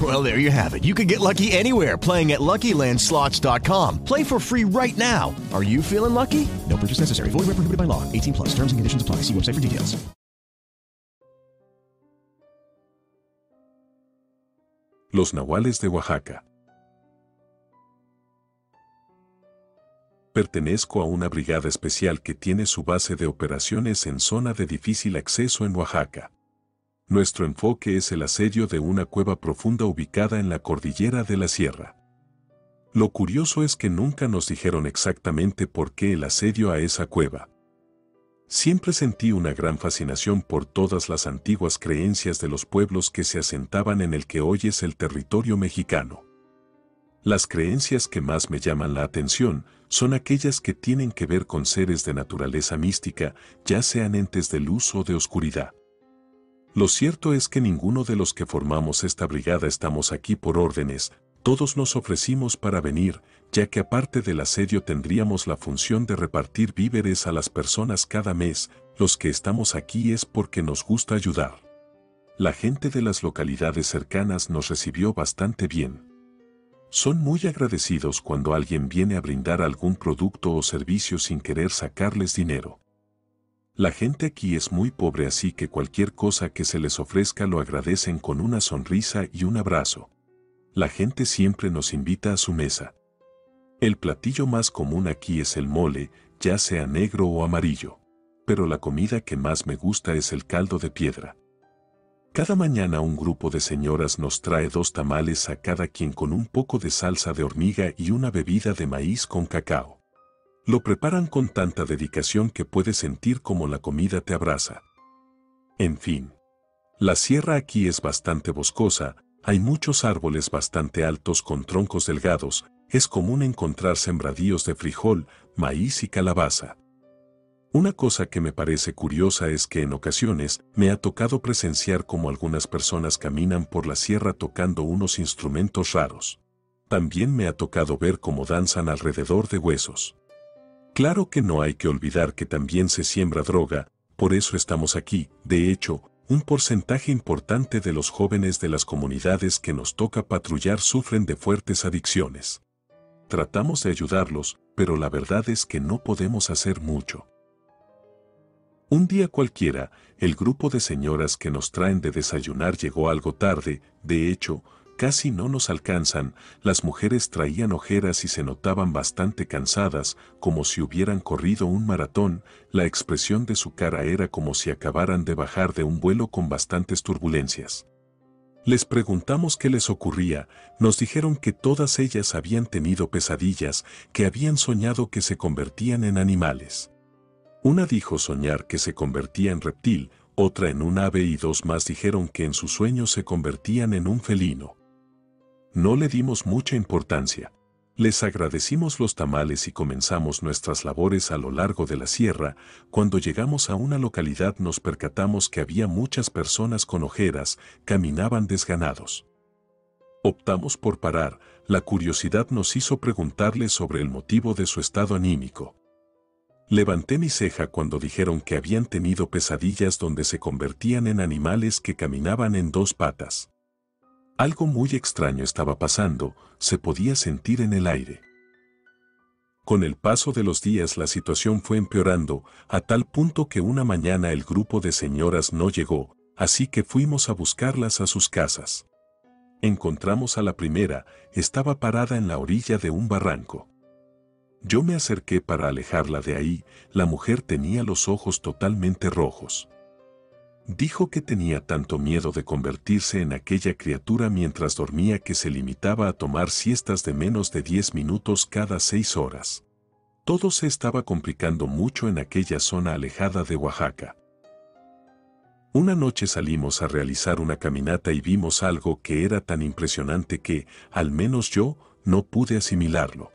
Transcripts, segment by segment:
Well, there you have it. You can get lucky anywhere playing at LuckyLandSlots.com. Play for free right now. Are you feeling lucky? No purchase necessary. Void where prohibited by law. 18 plus. Terms and conditions apply. See website for details. Los Nahuales de Oaxaca. Pertenezco a una brigada especial que tiene su base de operaciones en zona de difícil acceso en Oaxaca. Nuestro enfoque es el asedio de una cueva profunda ubicada en la cordillera de la sierra. Lo curioso es que nunca nos dijeron exactamente por qué el asedio a esa cueva. Siempre sentí una gran fascinación por todas las antiguas creencias de los pueblos que se asentaban en el que hoy es el territorio mexicano. Las creencias que más me llaman la atención son aquellas que tienen que ver con seres de naturaleza mística, ya sean entes de luz o de oscuridad. Lo cierto es que ninguno de los que formamos esta brigada estamos aquí por órdenes, todos nos ofrecimos para venir, ya que aparte del asedio tendríamos la función de repartir víveres a las personas cada mes, los que estamos aquí es porque nos gusta ayudar. La gente de las localidades cercanas nos recibió bastante bien. Son muy agradecidos cuando alguien viene a brindar algún producto o servicio sin querer sacarles dinero. La gente aquí es muy pobre así que cualquier cosa que se les ofrezca lo agradecen con una sonrisa y un abrazo. La gente siempre nos invita a su mesa. El platillo más común aquí es el mole, ya sea negro o amarillo. Pero la comida que más me gusta es el caldo de piedra. Cada mañana un grupo de señoras nos trae dos tamales a cada quien con un poco de salsa de hormiga y una bebida de maíz con cacao. Lo preparan con tanta dedicación que puedes sentir como la comida te abraza. En fin. La sierra aquí es bastante boscosa, hay muchos árboles bastante altos con troncos delgados, es común encontrar sembradíos de frijol, maíz y calabaza. Una cosa que me parece curiosa es que en ocasiones me ha tocado presenciar cómo algunas personas caminan por la sierra tocando unos instrumentos raros. También me ha tocado ver cómo danzan alrededor de huesos. Claro que no hay que olvidar que también se siembra droga, por eso estamos aquí, de hecho, un porcentaje importante de los jóvenes de las comunidades que nos toca patrullar sufren de fuertes adicciones. Tratamos de ayudarlos, pero la verdad es que no podemos hacer mucho. Un día cualquiera, el grupo de señoras que nos traen de desayunar llegó algo tarde, de hecho, casi no nos alcanzan, las mujeres traían ojeras y se notaban bastante cansadas, como si hubieran corrido un maratón, la expresión de su cara era como si acabaran de bajar de un vuelo con bastantes turbulencias. Les preguntamos qué les ocurría, nos dijeron que todas ellas habían tenido pesadillas, que habían soñado que se convertían en animales. Una dijo soñar que se convertía en reptil, otra en un ave y dos más dijeron que en sus sueños se convertían en un felino. No le dimos mucha importancia. Les agradecimos los tamales y comenzamos nuestras labores a lo largo de la sierra. Cuando llegamos a una localidad nos percatamos que había muchas personas con ojeras, caminaban desganados. Optamos por parar, la curiosidad nos hizo preguntarles sobre el motivo de su estado anímico. Levanté mi ceja cuando dijeron que habían tenido pesadillas donde se convertían en animales que caminaban en dos patas. Algo muy extraño estaba pasando, se podía sentir en el aire. Con el paso de los días la situación fue empeorando, a tal punto que una mañana el grupo de señoras no llegó, así que fuimos a buscarlas a sus casas. Encontramos a la primera, estaba parada en la orilla de un barranco. Yo me acerqué para alejarla de ahí, la mujer tenía los ojos totalmente rojos. Dijo que tenía tanto miedo de convertirse en aquella criatura mientras dormía que se limitaba a tomar siestas de menos de 10 minutos cada 6 horas. Todo se estaba complicando mucho en aquella zona alejada de Oaxaca. Una noche salimos a realizar una caminata y vimos algo que era tan impresionante que, al menos yo, no pude asimilarlo.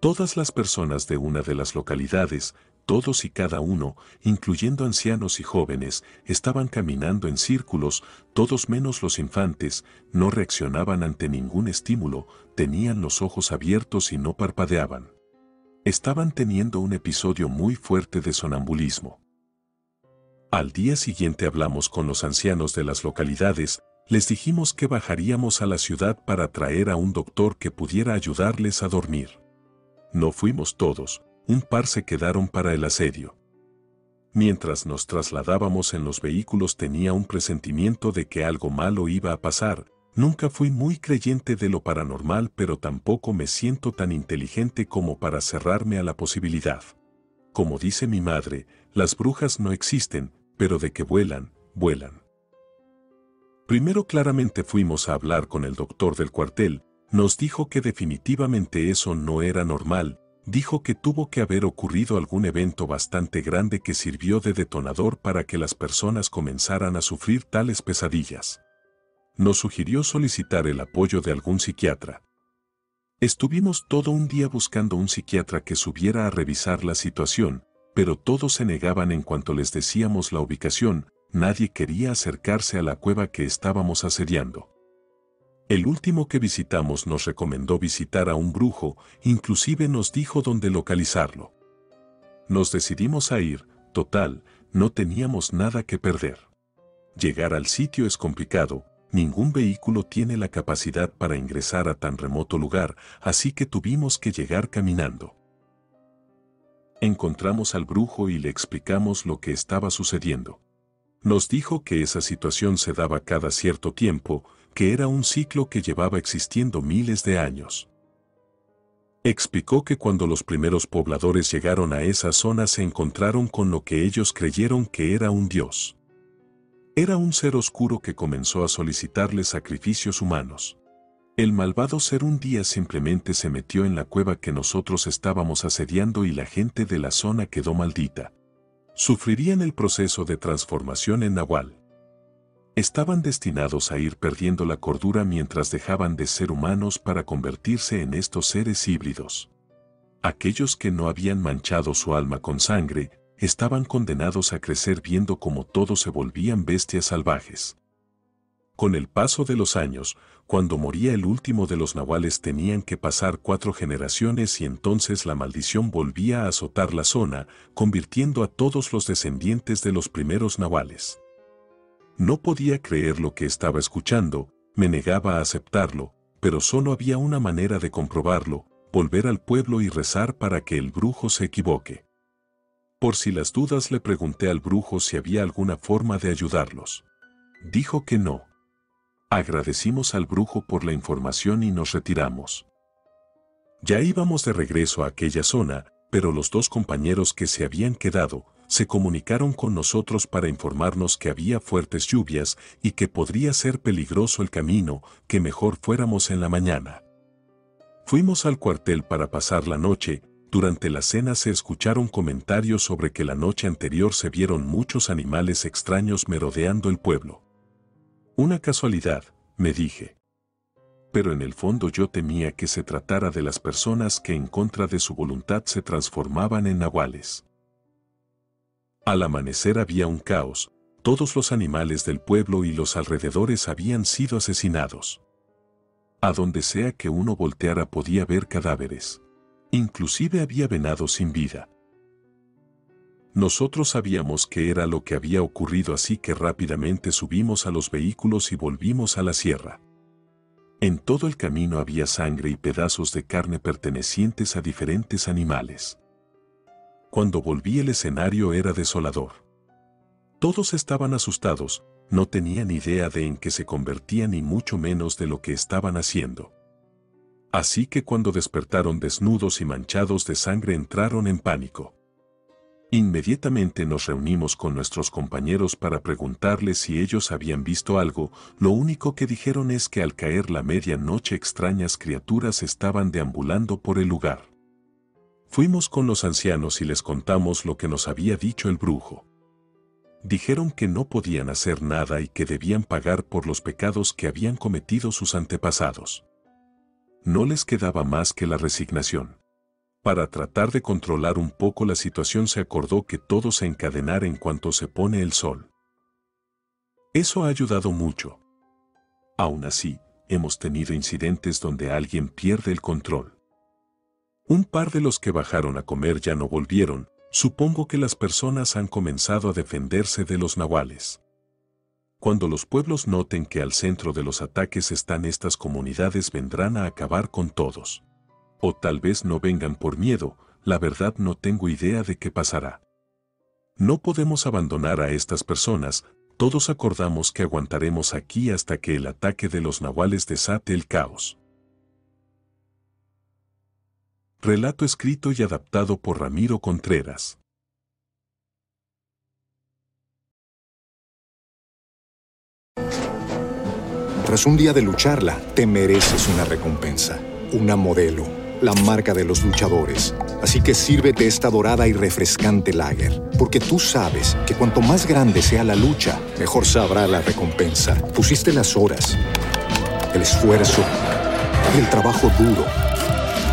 Todas las personas de una de las localidades, todos y cada uno, incluyendo ancianos y jóvenes, estaban caminando en círculos, todos menos los infantes, no reaccionaban ante ningún estímulo, tenían los ojos abiertos y no parpadeaban. Estaban teniendo un episodio muy fuerte de sonambulismo. Al día siguiente hablamos con los ancianos de las localidades, les dijimos que bajaríamos a la ciudad para traer a un doctor que pudiera ayudarles a dormir. No fuimos todos, un par se quedaron para el asedio. Mientras nos trasladábamos en los vehículos tenía un presentimiento de que algo malo iba a pasar, nunca fui muy creyente de lo paranormal pero tampoco me siento tan inteligente como para cerrarme a la posibilidad. Como dice mi madre, las brujas no existen, pero de que vuelan, vuelan. Primero claramente fuimos a hablar con el doctor del cuartel, nos dijo que definitivamente eso no era normal, dijo que tuvo que haber ocurrido algún evento bastante grande que sirvió de detonador para que las personas comenzaran a sufrir tales pesadillas. Nos sugirió solicitar el apoyo de algún psiquiatra. Estuvimos todo un día buscando un psiquiatra que subiera a revisar la situación, pero todos se negaban en cuanto les decíamos la ubicación, nadie quería acercarse a la cueva que estábamos asediando. El último que visitamos nos recomendó visitar a un brujo, inclusive nos dijo dónde localizarlo. Nos decidimos a ir, total, no teníamos nada que perder. Llegar al sitio es complicado, ningún vehículo tiene la capacidad para ingresar a tan remoto lugar, así que tuvimos que llegar caminando. Encontramos al brujo y le explicamos lo que estaba sucediendo. Nos dijo que esa situación se daba cada cierto tiempo, que era un ciclo que llevaba existiendo miles de años. Explicó que cuando los primeros pobladores llegaron a esa zona se encontraron con lo que ellos creyeron que era un dios. Era un ser oscuro que comenzó a solicitarles sacrificios humanos. El malvado ser un día simplemente se metió en la cueva que nosotros estábamos asediando y la gente de la zona quedó maldita. Sufrirían el proceso de transformación en Nahual estaban destinados a ir perdiendo la cordura mientras dejaban de ser humanos para convertirse en estos seres híbridos. Aquellos que no habían manchado su alma con sangre, estaban condenados a crecer viendo cómo todos se volvían bestias salvajes. Con el paso de los años, cuando moría el último de los nahuales tenían que pasar cuatro generaciones y entonces la maldición volvía a azotar la zona, convirtiendo a todos los descendientes de los primeros nahuales. No podía creer lo que estaba escuchando, me negaba a aceptarlo, pero solo había una manera de comprobarlo, volver al pueblo y rezar para que el brujo se equivoque. Por si las dudas le pregunté al brujo si había alguna forma de ayudarlos. Dijo que no. Agradecimos al brujo por la información y nos retiramos. Ya íbamos de regreso a aquella zona, pero los dos compañeros que se habían quedado, se comunicaron con nosotros para informarnos que había fuertes lluvias y que podría ser peligroso el camino, que mejor fuéramos en la mañana. Fuimos al cuartel para pasar la noche, durante la cena se escucharon comentarios sobre que la noche anterior se vieron muchos animales extraños merodeando el pueblo. Una casualidad, me dije. Pero en el fondo yo temía que se tratara de las personas que en contra de su voluntad se transformaban en nahuales. Al amanecer había un caos, todos los animales del pueblo y los alrededores habían sido asesinados. A donde sea que uno volteara podía ver cadáveres. Inclusive había venados sin vida. Nosotros sabíamos que era lo que había ocurrido así que rápidamente subimos a los vehículos y volvimos a la sierra. En todo el camino había sangre y pedazos de carne pertenecientes a diferentes animales. Cuando volví el escenario era desolador. Todos estaban asustados, no tenían idea de en qué se convertían ni mucho menos de lo que estaban haciendo. Así que cuando despertaron desnudos y manchados de sangre entraron en pánico. Inmediatamente nos reunimos con nuestros compañeros para preguntarles si ellos habían visto algo, lo único que dijeron es que al caer la medianoche extrañas criaturas estaban deambulando por el lugar. Fuimos con los ancianos y les contamos lo que nos había dicho el brujo. Dijeron que no podían hacer nada y que debían pagar por los pecados que habían cometido sus antepasados. No les quedaba más que la resignación. Para tratar de controlar un poco la situación se acordó que todo se encadenara en cuanto se pone el sol. Eso ha ayudado mucho. Aún así, hemos tenido incidentes donde alguien pierde el control. Un par de los que bajaron a comer ya no volvieron, supongo que las personas han comenzado a defenderse de los nahuales. Cuando los pueblos noten que al centro de los ataques están estas comunidades vendrán a acabar con todos. O tal vez no vengan por miedo, la verdad no tengo idea de qué pasará. No podemos abandonar a estas personas, todos acordamos que aguantaremos aquí hasta que el ataque de los nahuales desate el caos. Relato escrito y adaptado por Ramiro Contreras. Tras un día de lucharla, te mereces una recompensa, una modelo, la marca de los luchadores. Así que sírvete esta dorada y refrescante lager, porque tú sabes que cuanto más grande sea la lucha, mejor sabrá la recompensa. Pusiste las horas, el esfuerzo, el trabajo duro.